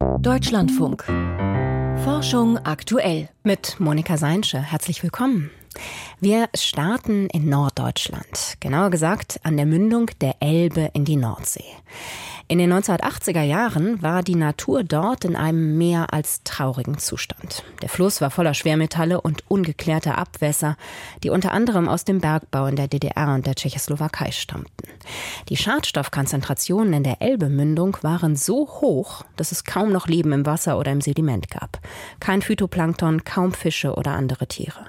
Deutschlandfunk. Forschung aktuell. Mit Monika Seinsche. Herzlich willkommen. Wir starten in Norddeutschland, genauer gesagt an der Mündung der Elbe in die Nordsee. In den 1980er Jahren war die Natur dort in einem mehr als traurigen Zustand. Der Fluss war voller Schwermetalle und ungeklärter Abwässer, die unter anderem aus dem Bergbau in der DDR und der Tschechoslowakei stammten. Die Schadstoffkonzentrationen in der Elbemündung waren so hoch, dass es kaum noch Leben im Wasser oder im Sediment gab. Kein Phytoplankton, kaum Fische oder andere Tiere.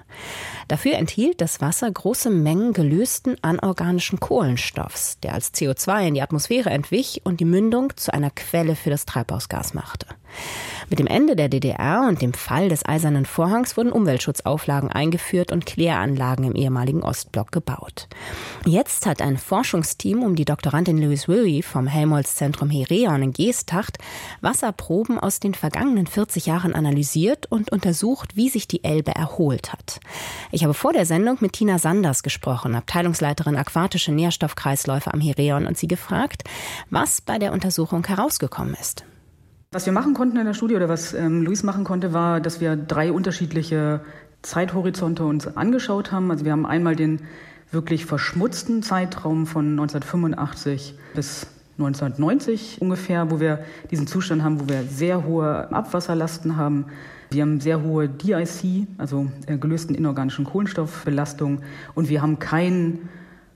Dafür enthielt das Wasser große Mengen gelösten anorganischen Kohlenstoffs, der als CO2 in die Atmosphäre entwich und die Mündung zu einer Quelle für das Treibhausgas machte. Mit dem Ende der DDR und dem Fall des Eisernen Vorhangs wurden Umweltschutzauflagen eingeführt und Kläranlagen im ehemaligen Ostblock gebaut. Jetzt hat ein Forschungsteam um die Doktorandin Louise Willy vom Helmholtz-Zentrum Hereon in Geesthacht Wasserproben aus den vergangenen 40 Jahren analysiert und untersucht, wie sich die Elbe erholt hat. Ich habe vor der Sendung mit Tina Sanders gesprochen, Abteilungsleiterin aquatische Nährstoffkreisläufe am Hereon, und sie gefragt, was bei der Untersuchung herausgekommen ist. Was wir machen konnten in der Studie oder was ähm, Luis machen konnte, war, dass wir drei unterschiedliche Zeithorizonte uns angeschaut haben. Also wir haben einmal den wirklich verschmutzten Zeitraum von 1985 bis 1990 ungefähr, wo wir diesen Zustand haben, wo wir sehr hohe Abwasserlasten haben. Wir haben sehr hohe DIC, also äh, gelösten inorganischen Kohlenstoffbelastung und wir haben keinen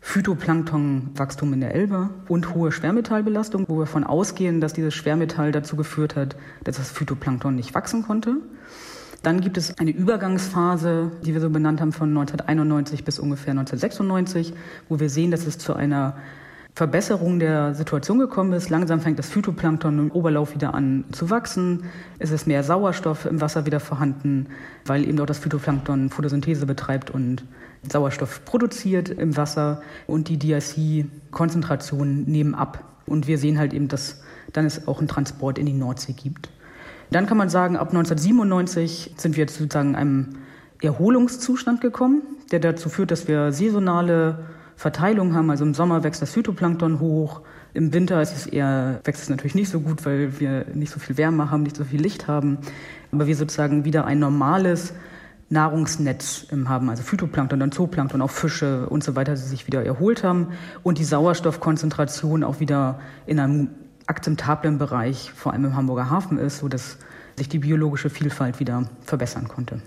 Phytoplanktonwachstum in der Elbe und hohe Schwermetallbelastung, wo wir davon ausgehen, dass dieses Schwermetall dazu geführt hat, dass das Phytoplankton nicht wachsen konnte. Dann gibt es eine Übergangsphase, die wir so benannt haben, von 1991 bis ungefähr 1996, wo wir sehen, dass es zu einer Verbesserung der Situation gekommen ist. Langsam fängt das Phytoplankton im Oberlauf wieder an zu wachsen. Es ist mehr Sauerstoff im Wasser wieder vorhanden, weil eben dort das Phytoplankton Photosynthese betreibt und Sauerstoff produziert im Wasser und die DIC-Konzentrationen nehmen ab. Und wir sehen halt eben, dass dann es auch einen Transport in die Nordsee gibt. Dann kann man sagen, ab 1997 sind wir jetzt sozusagen in einem Erholungszustand gekommen, der dazu führt, dass wir saisonale Verteilung haben. Also im Sommer wächst das Phytoplankton hoch, im Winter ist es eher, wächst es natürlich nicht so gut, weil wir nicht so viel Wärme haben, nicht so viel Licht haben. Aber wir sozusagen wieder ein normales Nahrungsnetz haben, also Phytoplankton, dann Zooplankton, auch Fische und so weiter, die sich wieder erholt haben und die Sauerstoffkonzentration auch wieder in einem akzeptablen Bereich, vor allem im Hamburger Hafen ist, sodass sich die biologische Vielfalt wieder verbessern konnte.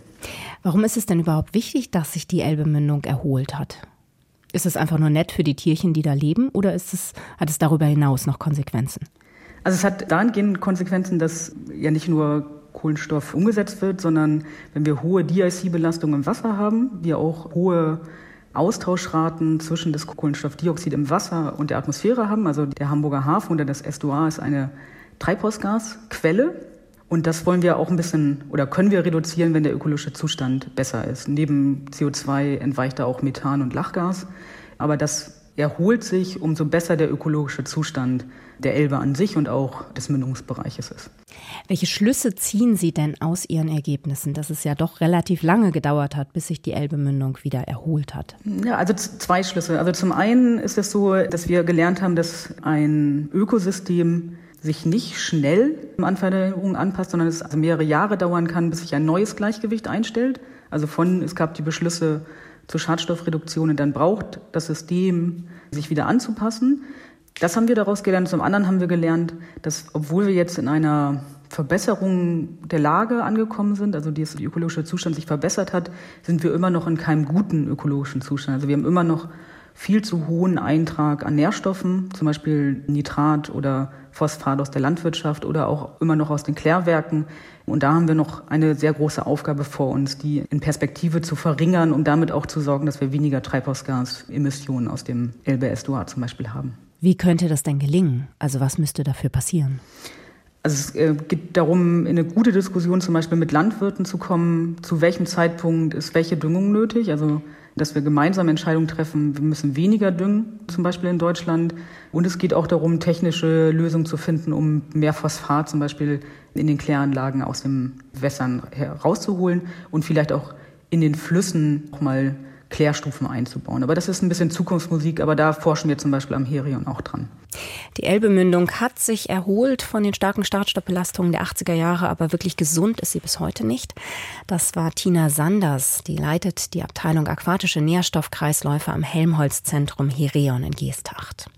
Warum ist es denn überhaupt wichtig, dass sich die Elbemündung erholt hat? Ist es einfach nur nett für die Tierchen, die da leben, oder ist es, hat es darüber hinaus noch Konsequenzen? Also es hat dahingehend Konsequenzen, dass ja nicht nur Kohlenstoff umgesetzt wird, sondern wenn wir hohe DIC-Belastung im Wasser haben, wir auch hohe Austauschraten zwischen das Kohlenstoffdioxid im Wasser und der Atmosphäre haben. Also der Hamburger Hafen oder das S2A ist eine Treibhausgasquelle. Und das wollen wir auch ein bisschen oder können wir reduzieren, wenn der ökologische Zustand besser ist. Neben CO2 entweicht da auch Methan und Lachgas. Aber das erholt sich, umso besser der ökologische Zustand der Elbe an sich und auch des Mündungsbereiches ist. Welche Schlüsse ziehen Sie denn aus Ihren Ergebnissen, dass es ja doch relativ lange gedauert hat, bis sich die Elbemündung wieder erholt hat? Ja, also zwei Schlüsse. Also zum einen ist es so, dass wir gelernt haben, dass ein Ökosystem sich nicht schnell an Veränderungen anpasst, sondern es also mehrere Jahre dauern kann, bis sich ein neues Gleichgewicht einstellt. Also von, es gab die Beschlüsse zur Schadstoffreduktion und dann braucht das System sich wieder anzupassen. Das haben wir daraus gelernt. Zum anderen haben wir gelernt, dass obwohl wir jetzt in einer Verbesserung der Lage angekommen sind, also der ökologische Zustand sich verbessert hat, sind wir immer noch in keinem guten ökologischen Zustand. Also wir haben immer noch viel zu hohen Eintrag an Nährstoffen, zum Beispiel Nitrat oder Phosphat aus der Landwirtschaft oder auch immer noch aus den Klärwerken. Und da haben wir noch eine sehr große Aufgabe vor uns, die in Perspektive zu verringern, um damit auch zu sorgen, dass wir weniger Treibhausgasemissionen aus dem Elbe-Estuar zum Beispiel haben. Wie könnte das denn gelingen? Also was müsste dafür passieren? Also es äh, geht darum, in eine gute Diskussion zum Beispiel mit Landwirten zu kommen, zu welchem Zeitpunkt ist welche Düngung nötig. Also dass wir gemeinsam Entscheidungen treffen, wir müssen weniger düngen, zum Beispiel in Deutschland. Und es geht auch darum, technische Lösungen zu finden, um mehr Phosphat zum Beispiel in den Kläranlagen aus den Wässern herauszuholen und vielleicht auch in den Flüssen auch mal Klärstufen einzubauen. Aber das ist ein bisschen Zukunftsmusik, aber da forschen wir zum Beispiel am Herion auch dran. Die Elbemündung hat sich erholt von den starken Startstoppbelastungen der 80er Jahre, aber wirklich gesund ist sie bis heute nicht. Das war Tina Sanders, die leitet die Abteilung Aquatische Nährstoffkreisläufe am Helmholtz-Zentrum Herion in Geesthacht.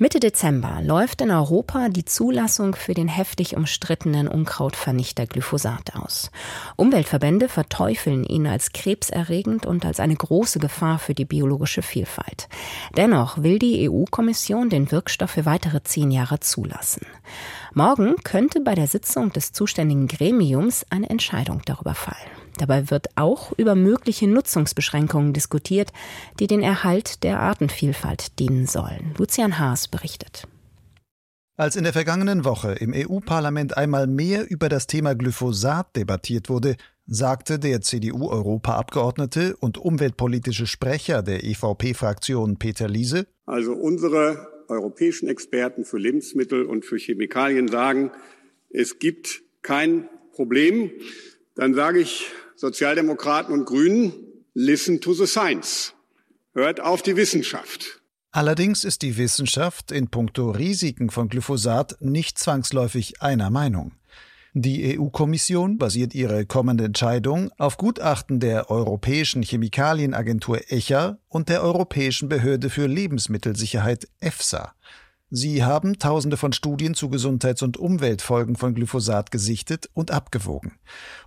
Mitte Dezember läuft in Europa die Zulassung für den heftig umstrittenen Unkrautvernichter Glyphosat aus. Umweltverbände verteufeln ihn als krebserregend und als eine große Gefahr für die biologische Vielfalt. Dennoch will die EU-Kommission den Wirkstoff für weitere zehn Jahre zulassen. Morgen könnte bei der Sitzung des zuständigen Gremiums eine Entscheidung darüber fallen. Dabei wird auch über mögliche Nutzungsbeschränkungen diskutiert, die den Erhalt der Artenvielfalt dienen sollen. Lucian Haas berichtet. Als in der vergangenen Woche im EU-Parlament einmal mehr über das Thema Glyphosat debattiert wurde, sagte der CDU-Europaabgeordnete und umweltpolitische Sprecher der EVP-Fraktion Peter Liese: Also unsere europäischen Experten für Lebensmittel und für Chemikalien sagen, es gibt kein Problem. Dann sage ich Sozialdemokraten und Grünen, listen to the science. Hört auf die Wissenschaft. Allerdings ist die Wissenschaft in puncto Risiken von Glyphosat nicht zwangsläufig einer Meinung. Die EU-Kommission basiert ihre kommende Entscheidung auf Gutachten der Europäischen Chemikalienagentur ECHA und der Europäischen Behörde für Lebensmittelsicherheit EFSA. Sie haben Tausende von Studien zu Gesundheits- und Umweltfolgen von Glyphosat gesichtet und abgewogen.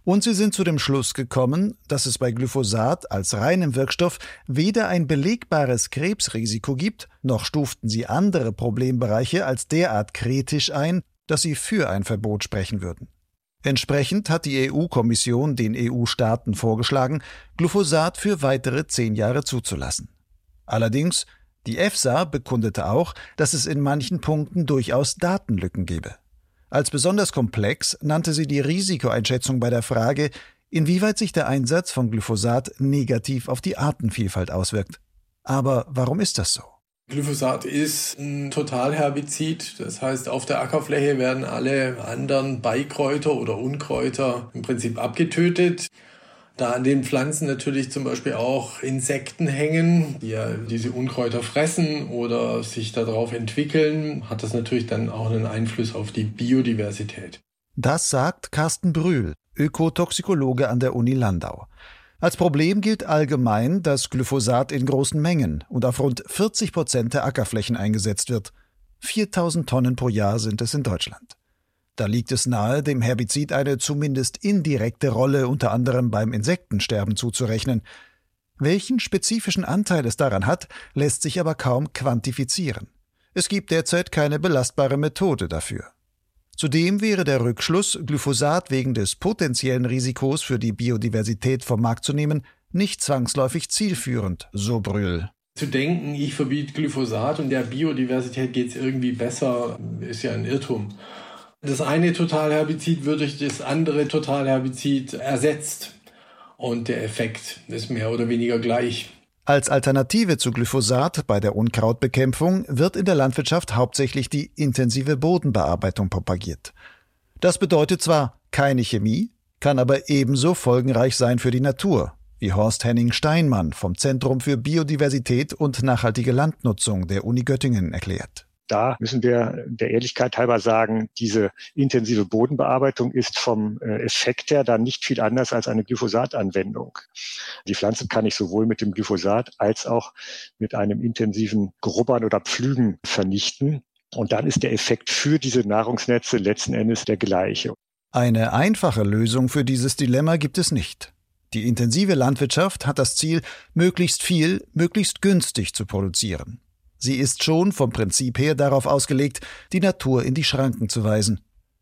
Und sie sind zu dem Schluss gekommen, dass es bei Glyphosat als reinem Wirkstoff weder ein belegbares Krebsrisiko gibt, noch stuften sie andere Problembereiche als derart kritisch ein, dass sie für ein Verbot sprechen würden. Entsprechend hat die EU-Kommission den EU-Staaten vorgeschlagen, Glyphosat für weitere zehn Jahre zuzulassen. Allerdings die EFSA bekundete auch, dass es in manchen Punkten durchaus Datenlücken gebe. Als besonders komplex nannte sie die Risikoeinschätzung bei der Frage, inwieweit sich der Einsatz von Glyphosat negativ auf die Artenvielfalt auswirkt. Aber warum ist das so? Glyphosat ist ein Totalherbizid. Das heißt, auf der Ackerfläche werden alle anderen Beikräuter oder Unkräuter im Prinzip abgetötet. Da an den Pflanzen natürlich zum Beispiel auch Insekten hängen, die ja diese Unkräuter fressen oder sich darauf entwickeln, hat das natürlich dann auch einen Einfluss auf die Biodiversität. Das sagt Carsten Brühl, Ökotoxikologe an der Uni Landau. Als Problem gilt allgemein, dass Glyphosat in großen Mengen und auf rund 40 Prozent der Ackerflächen eingesetzt wird. 4000 Tonnen pro Jahr sind es in Deutschland. Da liegt es nahe, dem Herbizid eine zumindest indirekte Rolle unter anderem beim Insektensterben zuzurechnen. Welchen spezifischen Anteil es daran hat, lässt sich aber kaum quantifizieren. Es gibt derzeit keine belastbare Methode dafür. Zudem wäre der Rückschluss, Glyphosat wegen des potenziellen Risikos für die Biodiversität vom Markt zu nehmen, nicht zwangsläufig zielführend, so Brühl. Zu denken, ich verbiete Glyphosat und der Biodiversität geht es irgendwie besser, ist ja ein Irrtum. Das eine Totalherbizid wird durch das andere Totalherbizid ersetzt. Und der Effekt ist mehr oder weniger gleich. Als Alternative zu Glyphosat bei der Unkrautbekämpfung wird in der Landwirtschaft hauptsächlich die intensive Bodenbearbeitung propagiert. Das bedeutet zwar keine Chemie, kann aber ebenso folgenreich sein für die Natur, wie Horst Henning Steinmann vom Zentrum für Biodiversität und nachhaltige Landnutzung der Uni Göttingen erklärt da müssen wir der Ehrlichkeit halber sagen, diese intensive Bodenbearbeitung ist vom äh, Effekt her dann nicht viel anders als eine Glyphosatanwendung. Die Pflanze kann ich sowohl mit dem Glyphosat als auch mit einem intensiven Grubbern oder Pflügen vernichten. Und dann ist der Effekt für diese Nahrungsnetze letzten Endes der gleiche. Eine einfache Lösung für dieses Dilemma gibt es nicht. Die intensive Landwirtschaft hat das Ziel, möglichst viel, möglichst günstig zu produzieren. Sie ist schon vom Prinzip her darauf ausgelegt, die Natur in die Schranken zu weisen.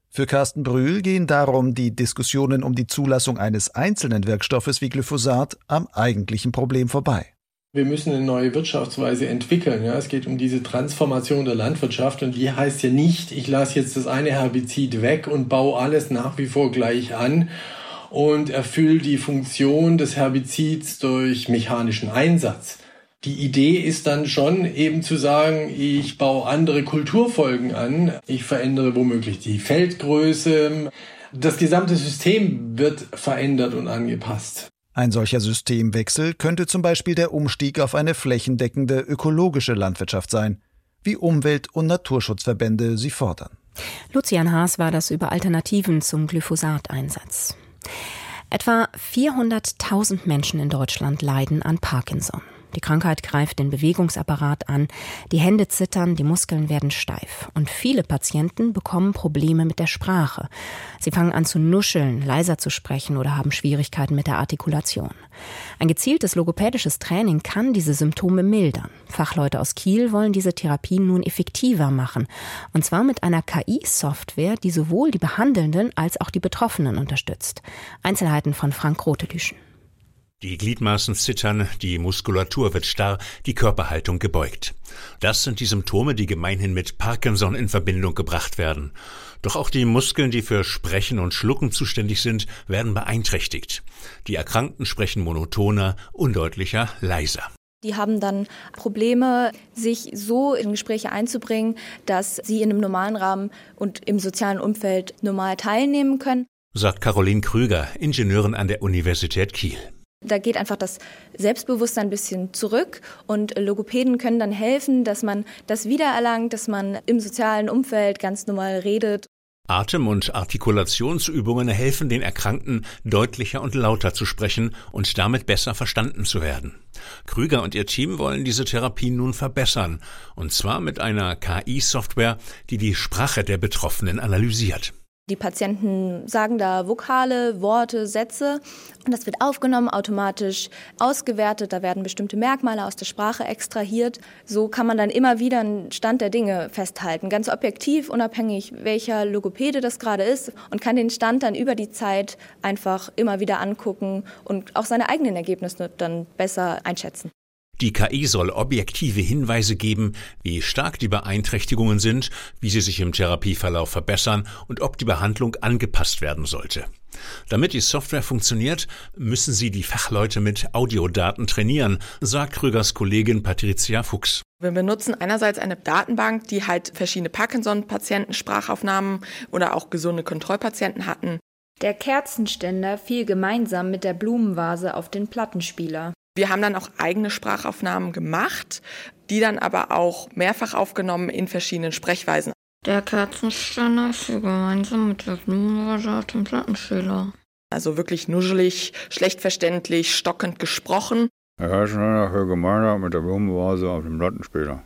Für Carsten Brühl gehen darum die Diskussionen um die Zulassung eines einzelnen Wirkstoffes wie Glyphosat am eigentlichen Problem vorbei. Wir müssen eine neue Wirtschaftsweise entwickeln. Ja, es geht um diese Transformation der Landwirtschaft und die heißt ja nicht, ich lasse jetzt das eine Herbizid weg und baue alles nach wie vor gleich an und erfülle die Funktion des Herbizids durch mechanischen Einsatz. Die Idee ist dann schon eben zu sagen, ich baue andere Kulturfolgen an, ich verändere womöglich die Feldgröße, das gesamte System wird verändert und angepasst. Ein solcher Systemwechsel könnte zum Beispiel der Umstieg auf eine flächendeckende ökologische Landwirtschaft sein, wie Umwelt- und Naturschutzverbände sie fordern. Lucian Haas war das über Alternativen zum Glyphosateinsatz. Etwa 400.000 Menschen in Deutschland leiden an Parkinson. Die Krankheit greift den Bewegungsapparat an, die Hände zittern, die Muskeln werden steif. Und viele Patienten bekommen Probleme mit der Sprache. Sie fangen an zu nuscheln, leiser zu sprechen oder haben Schwierigkeiten mit der Artikulation. Ein gezieltes logopädisches Training kann diese Symptome mildern. Fachleute aus Kiel wollen diese Therapien nun effektiver machen. Und zwar mit einer KI-Software, die sowohl die Behandelnden als auch die Betroffenen unterstützt. Einzelheiten von Frank Rotelüschen. Die Gliedmaßen zittern, die Muskulatur wird starr, die Körperhaltung gebeugt. Das sind die Symptome, die gemeinhin mit Parkinson in Verbindung gebracht werden. Doch auch die Muskeln, die für Sprechen und Schlucken zuständig sind, werden beeinträchtigt. Die Erkrankten sprechen monotoner, undeutlicher, leiser. Die haben dann Probleme, sich so in Gespräche einzubringen, dass sie in einem normalen Rahmen und im sozialen Umfeld normal teilnehmen können. Sagt Caroline Krüger, Ingenieurin an der Universität Kiel. Da geht einfach das Selbstbewusstsein ein bisschen zurück und Logopäden können dann helfen, dass man das wiedererlangt, dass man im sozialen Umfeld ganz normal redet. Atem- und Artikulationsübungen helfen den Erkrankten, deutlicher und lauter zu sprechen und damit besser verstanden zu werden. Krüger und ihr Team wollen diese Therapie nun verbessern, und zwar mit einer KI-Software, die die Sprache der Betroffenen analysiert. Die Patienten sagen da Vokale, Worte, Sätze und das wird aufgenommen, automatisch ausgewertet. Da werden bestimmte Merkmale aus der Sprache extrahiert. So kann man dann immer wieder einen Stand der Dinge festhalten, ganz objektiv, unabhängig welcher Logopäde das gerade ist und kann den Stand dann über die Zeit einfach immer wieder angucken und auch seine eigenen Ergebnisse dann besser einschätzen. Die KI soll objektive Hinweise geben, wie stark die Beeinträchtigungen sind, wie sie sich im Therapieverlauf verbessern und ob die Behandlung angepasst werden sollte. Damit die Software funktioniert, müssen sie die Fachleute mit Audiodaten trainieren, sagt Krügers Kollegin Patricia Fuchs. Wir benutzen einerseits eine Datenbank, die halt verschiedene Parkinson-Patienten Sprachaufnahmen oder auch gesunde Kontrollpatienten hatten. Der Kerzenständer fiel gemeinsam mit der Blumenvase auf den Plattenspieler. Wir haben dann auch eigene Sprachaufnahmen gemacht, die dann aber auch mehrfach aufgenommen in verschiedenen Sprechweisen. Der Kerzenständer ist hier gemeinsam mit der Blumenvase auf dem Plattenspieler. Also wirklich nuschelig, schlecht verständlich, stockend gesprochen. Der Kerzenständer hier gemeinsam mit der Blumenvase auf dem Plattenspieler.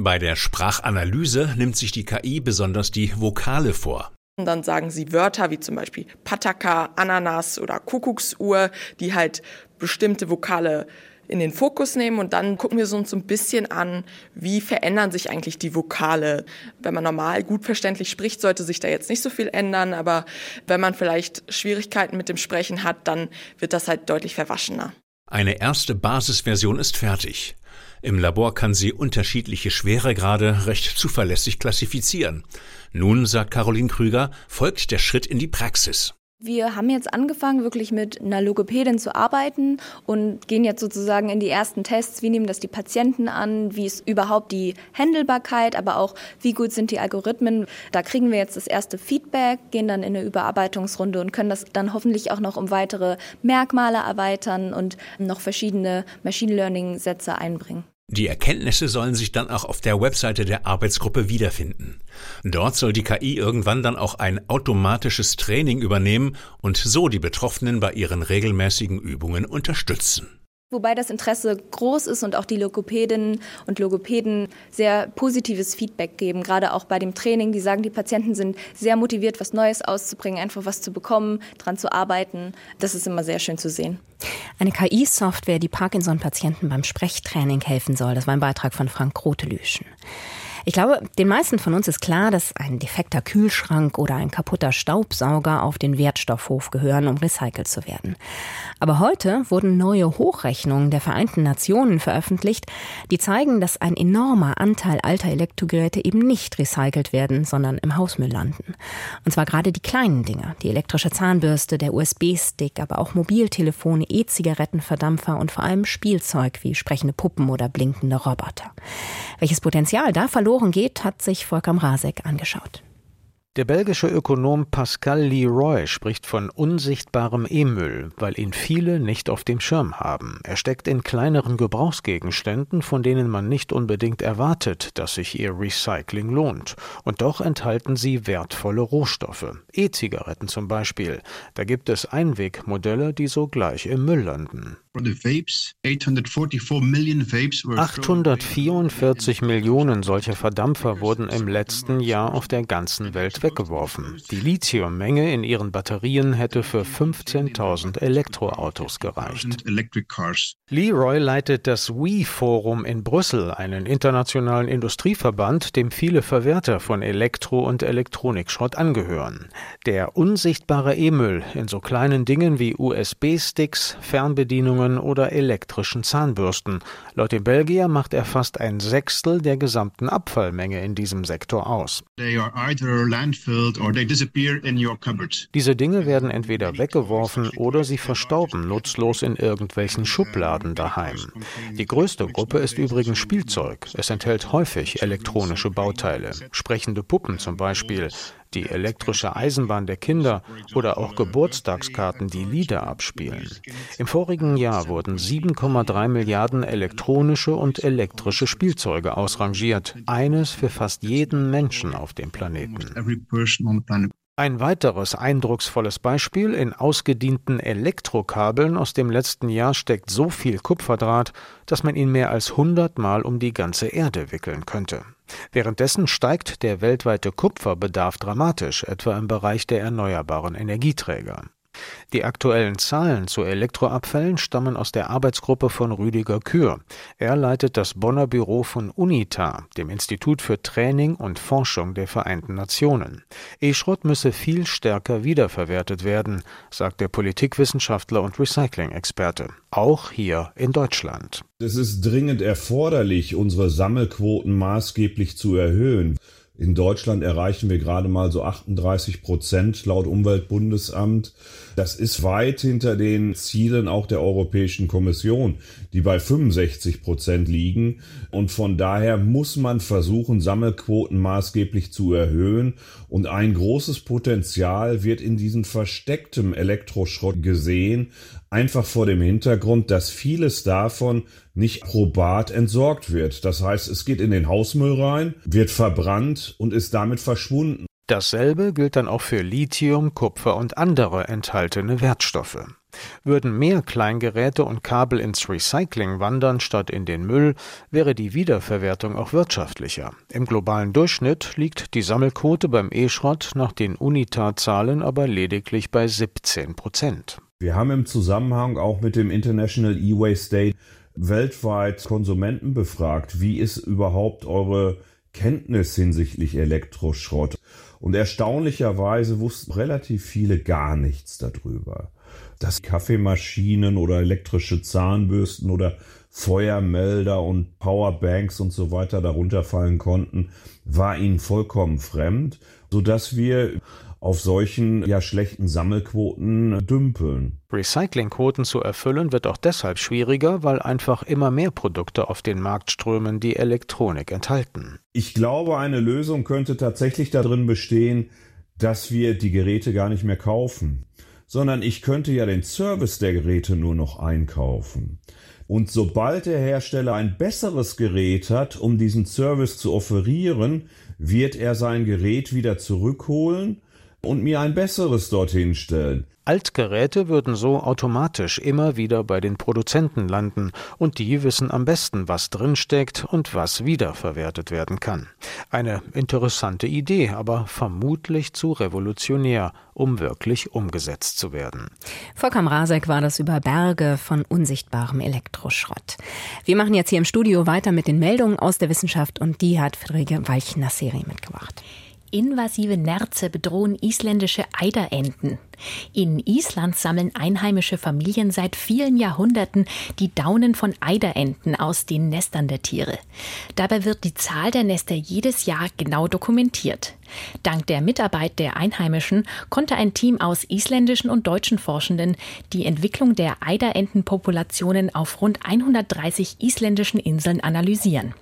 Bei der Sprachanalyse nimmt sich die KI besonders die Vokale vor. Und dann sagen sie Wörter wie zum Beispiel Pataka, Ananas oder Kuckucksuhr, die halt bestimmte Vokale in den Fokus nehmen und dann gucken wir uns so ein bisschen an, wie verändern sich eigentlich die Vokale. Wenn man normal gut verständlich spricht, sollte sich da jetzt nicht so viel ändern, aber wenn man vielleicht Schwierigkeiten mit dem Sprechen hat, dann wird das halt deutlich verwaschener. Eine erste Basisversion ist fertig. Im Labor kann sie unterschiedliche Schweregrade recht zuverlässig klassifizieren. Nun, sagt Caroline Krüger, folgt der Schritt in die Praxis. Wir haben jetzt angefangen, wirklich mit einer Logopädin zu arbeiten und gehen jetzt sozusagen in die ersten Tests. Wie nehmen das die Patienten an? Wie ist überhaupt die Händelbarkeit? Aber auch, wie gut sind die Algorithmen? Da kriegen wir jetzt das erste Feedback, gehen dann in eine Überarbeitungsrunde und können das dann hoffentlich auch noch um weitere Merkmale erweitern und noch verschiedene Machine Learning Sätze einbringen. Die Erkenntnisse sollen sich dann auch auf der Webseite der Arbeitsgruppe wiederfinden. Dort soll die KI irgendwann dann auch ein automatisches Training übernehmen und so die Betroffenen bei ihren regelmäßigen Übungen unterstützen. Wobei das Interesse groß ist und auch die Logopädinnen und Logopäden sehr positives Feedback geben, gerade auch bei dem Training. Die sagen, die Patienten sind sehr motiviert, was Neues auszubringen, einfach was zu bekommen, dran zu arbeiten. Das ist immer sehr schön zu sehen. Eine KI-Software, die Parkinson-Patienten beim Sprechtraining helfen soll. Das war ein Beitrag von Frank Grotelüschen. Ich glaube, den meisten von uns ist klar, dass ein defekter Kühlschrank oder ein kaputter Staubsauger auf den Wertstoffhof gehören, um recycelt zu werden. Aber heute wurden neue Hochrechnungen der Vereinten Nationen veröffentlicht, die zeigen, dass ein enormer Anteil alter Elektrogeräte eben nicht recycelt werden, sondern im Hausmüll landen. Und zwar gerade die kleinen Dinge, die elektrische Zahnbürste, der USB-Stick, aber auch Mobiltelefone, E-Zigarettenverdampfer und vor allem Spielzeug wie sprechende Puppen oder blinkende Roboter. Welches Potenzial da verloren geht, hat sich Volker Mrazek angeschaut. Der belgische Ökonom Pascal Leroy spricht von unsichtbarem E-Müll, weil ihn viele nicht auf dem Schirm haben. Er steckt in kleineren Gebrauchsgegenständen, von denen man nicht unbedingt erwartet, dass sich ihr Recycling lohnt. Und doch enthalten sie wertvolle Rohstoffe. E-Zigaretten zum Beispiel. Da gibt es Einwegmodelle, die sogleich im Müll landen. 844 Millionen solcher Verdampfer wurden im letzten Jahr auf der ganzen Welt weggeworfen. Die Lithiummenge in ihren Batterien hätte für 15.000 Elektroautos gereicht. Leroy leitet das WE-Forum in Brüssel, einen internationalen Industrieverband, dem viele Verwerter von Elektro- und Elektronikschrott angehören. Der unsichtbare E-Müll in so kleinen Dingen wie USB-Sticks, Fernbedienungen oder elektrischen Zahnbürsten. Laut dem Belgier macht er fast ein Sechstel der gesamten Abfallmenge in diesem Sektor aus. Diese Dinge werden entweder weggeworfen oder sie verstauben nutzlos in irgendwelchen Schubladen daheim. Die größte Gruppe ist übrigens Spielzeug. Es enthält häufig elektronische Bauteile, sprechende Puppen zum Beispiel, die elektrische Eisenbahn der Kinder oder auch Geburtstagskarten, die Lieder abspielen. Im vorigen Jahr wurden 7,3 Milliarden elektronische und elektrische Spielzeuge ausrangiert, eines für fast jeden Menschen auf dem Planeten. Ein weiteres eindrucksvolles Beispiel in ausgedienten Elektrokabeln aus dem letzten Jahr steckt so viel Kupferdraht, dass man ihn mehr als 100 Mal um die ganze Erde wickeln könnte. Währenddessen steigt der weltweite Kupferbedarf dramatisch, etwa im Bereich der erneuerbaren Energieträger. Die aktuellen Zahlen zu Elektroabfällen stammen aus der Arbeitsgruppe von Rüdiger Kür. Er leitet das Bonner Büro von UNITA, dem Institut für Training und Forschung der Vereinten Nationen. E-Schrott müsse viel stärker wiederverwertet werden, sagt der Politikwissenschaftler und Recycling-Experte. Auch hier in Deutschland. Es ist dringend erforderlich, unsere Sammelquoten maßgeblich zu erhöhen. In Deutschland erreichen wir gerade mal so 38 Prozent laut Umweltbundesamt. Das ist weit hinter den Zielen auch der Europäischen Kommission, die bei 65 Prozent liegen. Und von daher muss man versuchen, Sammelquoten maßgeblich zu erhöhen. Und ein großes Potenzial wird in diesem verstecktem Elektroschrott gesehen, einfach vor dem Hintergrund, dass vieles davon nicht probat entsorgt wird. Das heißt, es geht in den Hausmüll rein, wird verbrannt und ist damit verschwunden. Dasselbe gilt dann auch für Lithium, Kupfer und andere enthaltene Wertstoffe. Würden mehr Kleingeräte und Kabel ins Recycling wandern statt in den Müll, wäre die Wiederverwertung auch wirtschaftlicher. Im globalen Durchschnitt liegt die Sammelquote beim E-Schrott nach den UNITA-Zahlen aber lediglich bei 17 Prozent. Wir haben im Zusammenhang auch mit dem International E-Waste Day weltweit Konsumenten befragt. Wie ist überhaupt eure Kenntnis hinsichtlich Elektroschrott? Und erstaunlicherweise wussten relativ viele gar nichts darüber. Dass Kaffeemaschinen oder elektrische Zahnbürsten oder Feuermelder und Powerbanks und so weiter darunter fallen konnten, war ihnen vollkommen fremd, sodass wir auf solchen ja schlechten Sammelquoten dümpeln. Recyclingquoten zu erfüllen wird auch deshalb schwieriger, weil einfach immer mehr Produkte auf den Markt strömen, die Elektronik enthalten. Ich glaube, eine Lösung könnte tatsächlich darin bestehen, dass wir die Geräte gar nicht mehr kaufen, sondern ich könnte ja den Service der Geräte nur noch einkaufen. Und sobald der Hersteller ein besseres Gerät hat, um diesen Service zu offerieren, wird er sein Gerät wieder zurückholen und mir ein besseres dorthin stellen. Altgeräte würden so automatisch immer wieder bei den Produzenten landen, und die wissen am besten, was drinsteckt und was wiederverwertet werden kann. Eine interessante Idee, aber vermutlich zu revolutionär, um wirklich umgesetzt zu werden. Volker Rasek war das über Berge von unsichtbarem Elektroschrott. Wir machen jetzt hier im Studio weiter mit den Meldungen aus der Wissenschaft und die hat Friederike Walchner-Serie mitgebracht. Invasive Nerze bedrohen isländische Eiderenten. In Island sammeln einheimische Familien seit vielen Jahrhunderten die Daunen von Eiderenten aus den Nestern der Tiere. Dabei wird die Zahl der Nester jedes Jahr genau dokumentiert. Dank der Mitarbeit der Einheimischen konnte ein Team aus isländischen und deutschen Forschenden die Entwicklung der Eiderentenpopulationen auf rund 130 isländischen Inseln analysieren.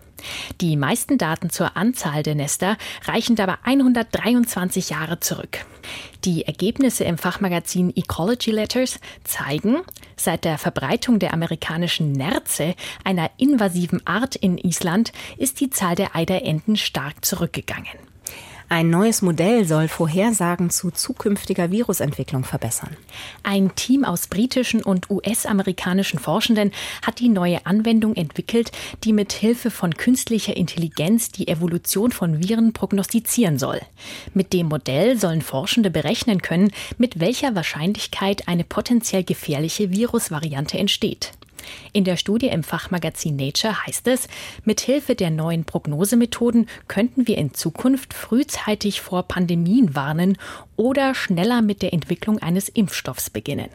Die meisten Daten zur Anzahl der Nester reichen dabei 123 Jahre zurück. Die Ergebnisse im Fachmagazin Ecology Letters zeigen, seit der Verbreitung der amerikanischen Nerze, einer invasiven Art in Island, ist die Zahl der Eiderenten stark zurückgegangen. Ein neues Modell soll Vorhersagen zu zukünftiger Virusentwicklung verbessern. Ein Team aus britischen und US-amerikanischen Forschenden hat die neue Anwendung entwickelt, die mit Hilfe von künstlicher Intelligenz die Evolution von Viren prognostizieren soll. Mit dem Modell sollen Forschende berechnen können, mit welcher Wahrscheinlichkeit eine potenziell gefährliche Virusvariante entsteht. In der Studie im Fachmagazin Nature heißt es, mit Hilfe der neuen Prognosemethoden könnten wir in Zukunft frühzeitig vor Pandemien warnen oder schneller mit der Entwicklung eines Impfstoffs beginnen.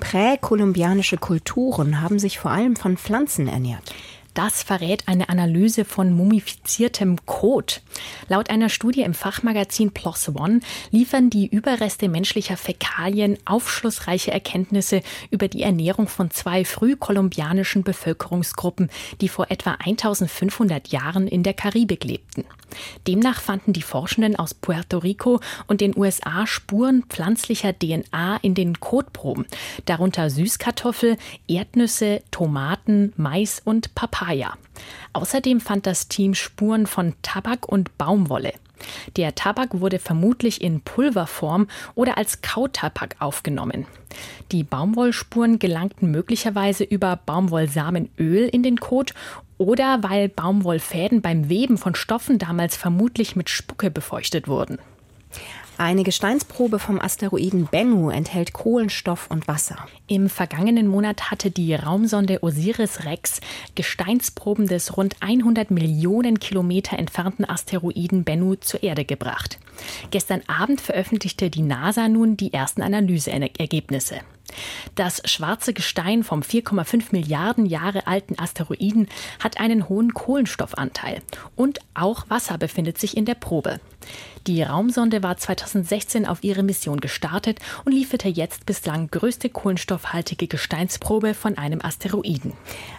Präkolumbianische Kulturen haben sich vor allem von Pflanzen ernährt. Das verrät eine Analyse von mumifiziertem Kot. Laut einer Studie im Fachmagazin PLOS ONE liefern die Überreste menschlicher Fäkalien aufschlussreiche Erkenntnisse über die Ernährung von zwei frühkolumbianischen Bevölkerungsgruppen, die vor etwa 1500 Jahren in der Karibik lebten. Demnach fanden die Forschenden aus Puerto Rico und den USA Spuren pflanzlicher DNA in den Kotproben, darunter Süßkartoffel, Erdnüsse, Tomaten, Mais und Papaya. Außerdem fand das Team Spuren von Tabak und Baumwolle. Der Tabak wurde vermutlich in Pulverform oder als Kautabak aufgenommen. Die Baumwollspuren gelangten möglicherweise über Baumwollsamenöl in den Kot oder weil Baumwollfäden beim Weben von Stoffen damals vermutlich mit Spucke befeuchtet wurden. Eine Gesteinsprobe vom Asteroiden Bennu enthält Kohlenstoff und Wasser. Im vergangenen Monat hatte die Raumsonde Osiris-Rex Gesteinsproben des rund 100 Millionen Kilometer entfernten Asteroiden Bennu zur Erde gebracht. Gestern Abend veröffentlichte die NASA nun die ersten Analyseergebnisse. Das schwarze Gestein vom 4,5 Milliarden Jahre alten Asteroiden hat einen hohen Kohlenstoffanteil und auch Wasser befindet sich in der Probe. Die Raumsonde war 2016 auf ihre Mission gestartet und lieferte jetzt bislang größte kohlenstoffhaltige Gesteinsprobe von einem Asteroiden.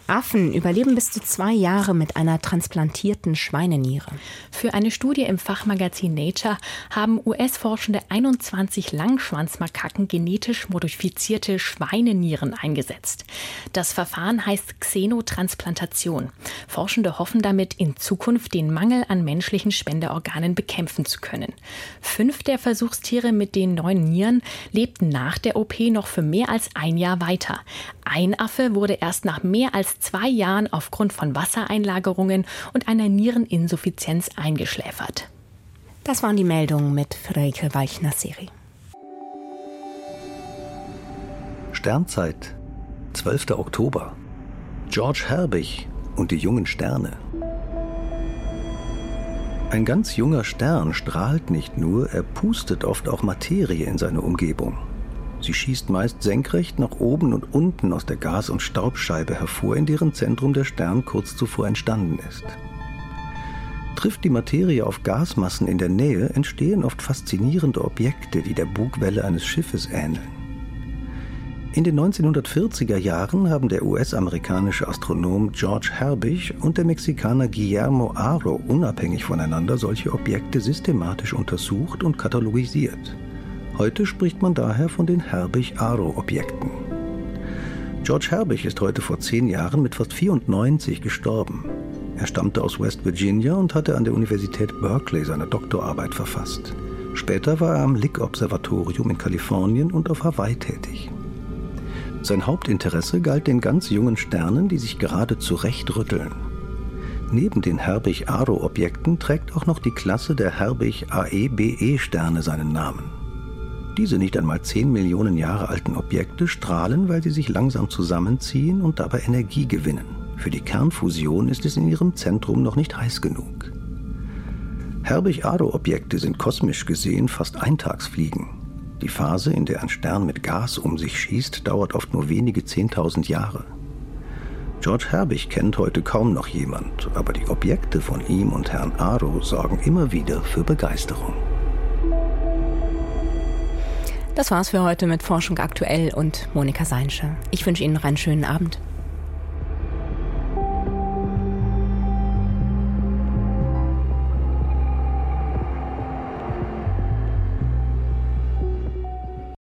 Affen überleben bis zu zwei Jahre mit einer transplantierten Schweineniere. Für eine Studie im Fachmagazin Nature haben US-Forschende 21 Langschwanzmakaken genetisch modifizierte Schweinenieren eingesetzt. Das Verfahren heißt Xenotransplantation. Forschende hoffen damit, in Zukunft den Mangel an menschlichen Spenderorganen bekämpfen zu können können. Fünf der Versuchstiere mit den neuen Nieren lebten nach der OP noch für mehr als ein Jahr weiter. Ein Affe wurde erst nach mehr als zwei Jahren aufgrund von Wassereinlagerungen und einer Niereninsuffizienz eingeschläfert. Das waren die Meldungen mit Friederike Weichner-Seri. Sternzeit, 12. Oktober. George Herbig und die jungen Sterne. Ein ganz junger Stern strahlt nicht nur, er pustet oft auch Materie in seine Umgebung. Sie schießt meist senkrecht nach oben und unten aus der Gas- und Staubscheibe hervor, in deren Zentrum der Stern kurz zuvor entstanden ist. Trifft die Materie auf Gasmassen in der Nähe, entstehen oft faszinierende Objekte, die der Bugwelle eines Schiffes ähneln. In den 1940er Jahren haben der US-amerikanische Astronom George Herbig und der Mexikaner Guillermo Aro unabhängig voneinander solche Objekte systematisch untersucht und katalogisiert. Heute spricht man daher von den Herbig-Aro-Objekten. George Herbig ist heute vor zehn Jahren mit fast 94 gestorben. Er stammte aus West Virginia und hatte an der Universität Berkeley seine Doktorarbeit verfasst. Später war er am Lick-Observatorium in Kalifornien und auf Hawaii tätig. Sein Hauptinteresse galt den ganz jungen Sternen, die sich gerade zurechtrütteln. Neben den Herbig-Aro-Objekten trägt auch noch die Klasse der Herbig-AE-BE-Sterne seinen Namen. Diese nicht einmal 10 Millionen Jahre alten Objekte strahlen, weil sie sich langsam zusammenziehen und dabei Energie gewinnen. Für die Kernfusion ist es in ihrem Zentrum noch nicht heiß genug. Herbig-Aro-Objekte sind kosmisch gesehen fast Eintagsfliegen. Die Phase, in der ein Stern mit Gas um sich schießt, dauert oft nur wenige 10.000 Jahre. George Herbig kennt heute kaum noch jemand, aber die Objekte von ihm und Herrn Aro sorgen immer wieder für Begeisterung. Das war's für heute mit Forschung aktuell und Monika Seinsche. Ich wünsche Ihnen noch einen schönen Abend.